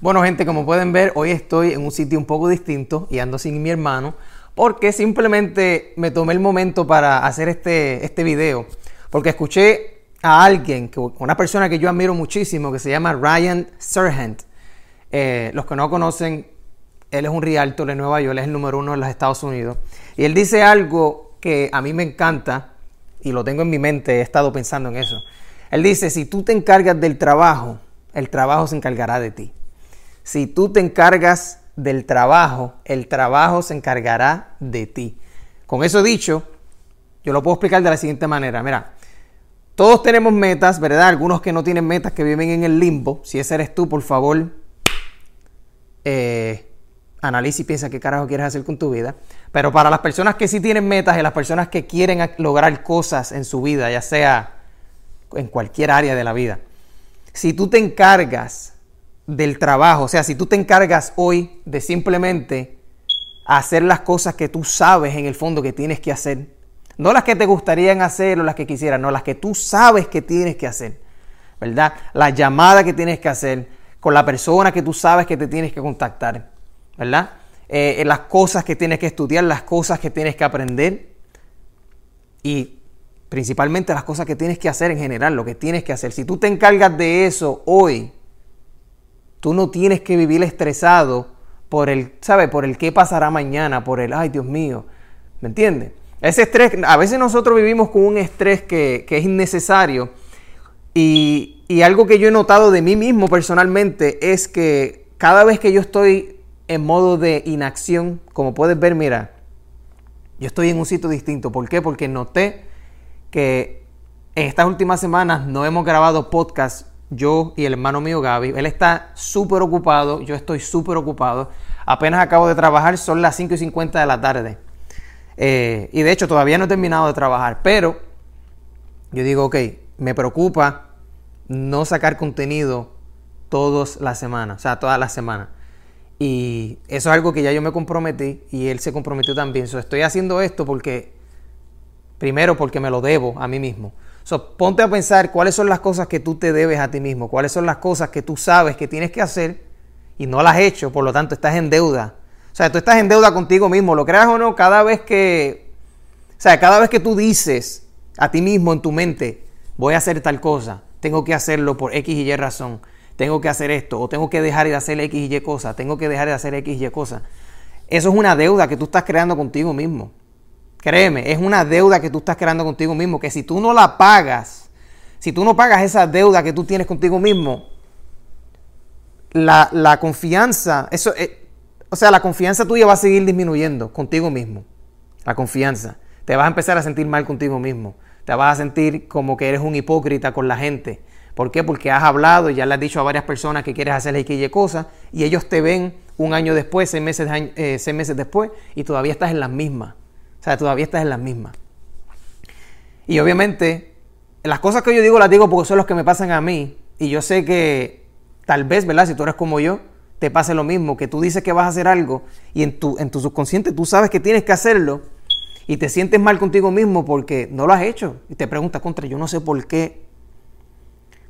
Bueno, gente, como pueden ver, hoy estoy en un sitio un poco distinto y ando sin mi hermano porque simplemente me tomé el momento para hacer este, este video. Porque escuché a alguien, una persona que yo admiro muchísimo, que se llama Ryan Serhant. Eh, los que no conocen, él es un realtor de Nueva York, él es el número uno en los Estados Unidos. Y él dice algo que a mí me encanta y lo tengo en mi mente, he estado pensando en eso. Él dice, si tú te encargas del trabajo, el trabajo se encargará de ti. Si tú te encargas del trabajo, el trabajo se encargará de ti. Con eso dicho, yo lo puedo explicar de la siguiente manera. Mira, todos tenemos metas, ¿verdad? Algunos que no tienen metas, que viven en el limbo. Si ese eres tú, por favor, eh, analiza y piensa qué carajo quieres hacer con tu vida. Pero para las personas que sí tienen metas y las personas que quieren lograr cosas en su vida, ya sea en cualquier área de la vida, si tú te encargas del trabajo. O sea, si tú te encargas hoy de simplemente hacer las cosas que tú sabes en el fondo que tienes que hacer, no las que te gustarían hacer o las que quisieras, no, las que tú sabes que tienes que hacer, ¿verdad? La llamada que tienes que hacer con la persona que tú sabes que te tienes que contactar, ¿verdad? Eh, las cosas que tienes que estudiar, las cosas que tienes que aprender y principalmente las cosas que tienes que hacer en general, lo que tienes que hacer. Si tú te encargas de eso hoy, Tú no tienes que vivir estresado por el, ¿sabes? Por el qué pasará mañana, por el, ay Dios mío, ¿me entiendes? Ese estrés, a veces nosotros vivimos con un estrés que, es innecesario y, y algo que yo he notado de mí mismo personalmente es que cada vez que yo estoy en modo de inacción, como puedes ver, mira, yo estoy en un sitio distinto. ¿Por qué? Porque noté que en estas últimas semanas no hemos grabado podcast yo y el hermano mío Gaby. Él está súper ocupado, yo estoy súper ocupado. Apenas acabo de trabajar, son las 5 y 50 de la tarde. Eh, y de hecho todavía no he terminado de trabajar, pero yo digo, ok, me preocupa no sacar contenido todas las semanas, o sea, todas las semanas. Y eso es algo que ya yo me comprometí y él se comprometió también. So, estoy haciendo esto porque, primero porque me lo debo a mí mismo. Ponte a pensar cuáles son las cosas que tú te debes a ti mismo, cuáles son las cosas que tú sabes que tienes que hacer y no las has hecho, por lo tanto estás en deuda. O sea, tú estás en deuda contigo mismo, lo creas o no, cada vez que, o sea, cada vez que tú dices a ti mismo en tu mente, voy a hacer tal cosa, tengo que hacerlo por X y Y razón, tengo que hacer esto, o tengo que dejar de hacer X y Y cosa, tengo que dejar de hacer X y Y cosa. Eso es una deuda que tú estás creando contigo mismo. Créeme, es una deuda que tú estás creando contigo mismo, que si tú no la pagas, si tú no pagas esa deuda que tú tienes contigo mismo, la, confianza, eso, eh, o sea, la confianza tuya va a seguir disminuyendo contigo mismo. La confianza. Te vas a empezar a sentir mal contigo mismo. Te vas a sentir como que eres un hipócrita con la gente. ¿Por qué? Porque has hablado y ya le has dicho a varias personas que quieres hacer X y cosas y ellos te ven un año después, seis meses, eh, seis meses después y todavía estás en las mismas. O sea, todavía estás en las mismas. Y obviamente, las cosas que yo digo las digo porque son las que me pasan a mí. Y yo sé que tal vez, ¿verdad? Si tú eres como yo, te pase lo mismo, que tú dices que vas a hacer algo y en tu, en tu subconsciente tú sabes que tienes que hacerlo y te sientes mal contigo mismo porque no lo has hecho. Y te preguntas, contra, yo no sé por qué,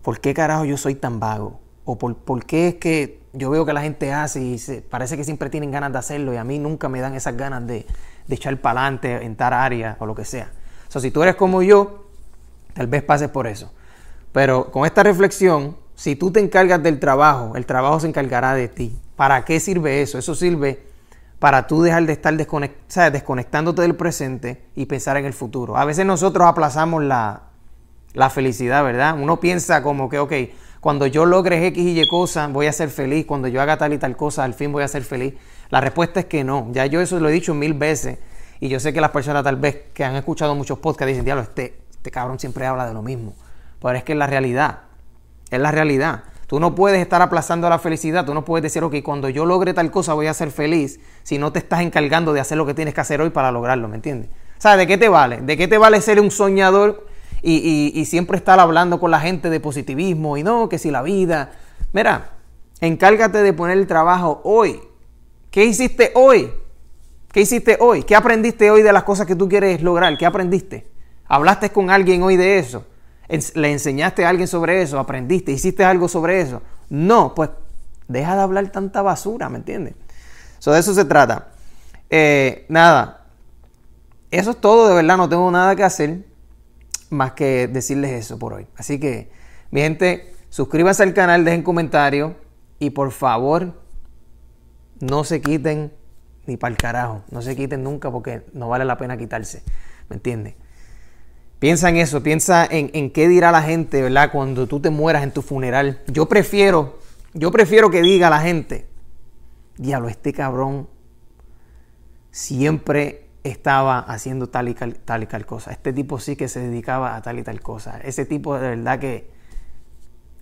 por qué carajo yo soy tan vago. O por, por qué es que yo veo que la gente hace y parece que siempre tienen ganas de hacerlo y a mí nunca me dan esas ganas de, de echar para adelante en tal área o lo que sea. O sea, si tú eres como yo, tal vez pases por eso. Pero con esta reflexión, si tú te encargas del trabajo, el trabajo se encargará de ti. ¿Para qué sirve eso? Eso sirve para tú dejar de estar desconectándote del presente y pensar en el futuro. A veces nosotros aplazamos la, la felicidad, ¿verdad? Uno piensa como que, ok, cuando yo logre X y Y cosas, voy a ser feliz. Cuando yo haga tal y tal cosa, al fin voy a ser feliz. La respuesta es que no. Ya yo eso lo he dicho mil veces. Y yo sé que las personas tal vez que han escuchado muchos podcasts dicen, diablo, este, este cabrón siempre habla de lo mismo. Pero es que es la realidad. Es la realidad. Tú no puedes estar aplazando la felicidad. Tú no puedes decir, ok, cuando yo logre tal cosa voy a ser feliz si no te estás encargando de hacer lo que tienes que hacer hoy para lograrlo, ¿me entiendes? O sea, ¿de qué te vale? ¿De qué te vale ser un soñador y, siempre estar hablando con la gente de positivismo y no, que si la vida... Mira, encárgate de poner el trabajo hoy ¿Qué hiciste hoy? ¿Qué hiciste hoy? ¿Qué aprendiste hoy de las cosas que tú quieres lograr? ¿Qué aprendiste? ¿Hablaste con alguien hoy de eso? ¿Le enseñaste a alguien sobre eso? ¿Aprendiste? ¿Hiciste algo sobre eso? No, pues Deja de hablar tanta basura, ¿me entiendes? So, de eso se trata. Eh, nada, eso es todo, de verdad, no tengo nada que hacer más que decirles eso por hoy. Así que, mi gente, suscríbanse al canal, dejen comentarios y por favor, no se quiten ni para el carajo, no se quiten nunca porque no vale la pena quitarse, ¿me entiendes? Piensa en eso, piensa en, en, qué dirá la gente, ¿verdad? Cuando tú te mueras en tu funeral. Yo prefiero, yo prefiero que diga la gente, diablo, este cabrón siempre estaba haciendo tal y, tal y tal cosa. Este tipo sí que se dedicaba a tal y tal cosa. Ese tipo de verdad que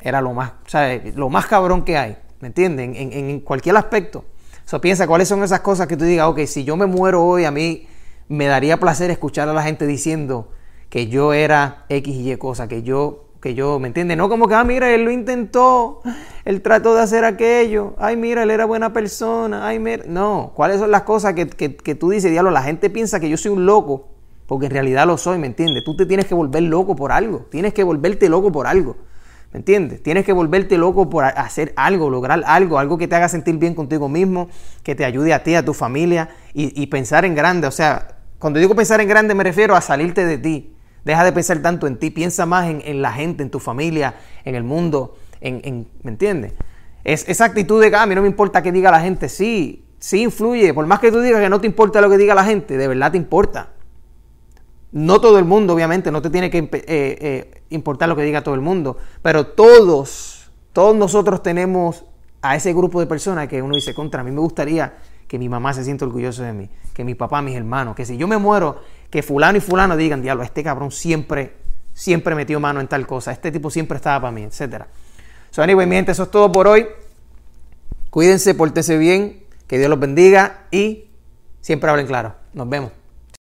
era lo más, ¿sabes? Lo más cabrón que hay, ¿me entienden? En, en, cualquier aspecto. So, piensa cuáles son esas cosas que tú digas, ok, si yo me muero hoy, a mí me daría placer escuchar a la gente diciendo que yo era X y Y cosa, que yo que yo, ¿me entiendes? No como que, ah, mira, él lo intentó, él trató de hacer aquello, ay, mira, él era buena persona, ay, mira. No, ¿cuáles son las cosas que, que, tú dices, diablo? La gente piensa que yo soy un loco, porque en realidad lo soy, ¿me entiendes? Tú te tienes que volver loco por algo, tienes que volverte loco por algo, ¿me entiendes? Tienes que volverte loco por hacer algo, lograr algo, algo que te haga sentir bien contigo mismo, que te ayude a ti, a tu familia y, y pensar en grande. O sea, cuando digo pensar en grande me refiero a salirte de ti Deja de pensar tanto en ti, piensa más en, la gente, en tu familia, en el mundo, en, ¿me entiendes? Es, esa actitud de que ah, a mí no me importa qué diga la gente, sí, sí influye, por más que tú digas que no te importa lo que diga la gente, de verdad te importa. No todo el mundo, obviamente, no te tiene que eh, eh, importar lo que diga todo el mundo, pero todos, todos nosotros tenemos a ese grupo de personas que uno dice, contra, a mí me gustaría que mi mamá se sienta orgullosa de mí, que mi papá, mis hermanos, que si yo me muero, que fulano y fulano digan, diablo, este cabrón siempre, siempre metió mano en tal cosa, este tipo siempre estaba para mí, etc. So, anyway, mi gente, eso es todo por hoy. Cuídense, pórtense bien, que Dios los bendiga y siempre hablen claro. Nos vemos.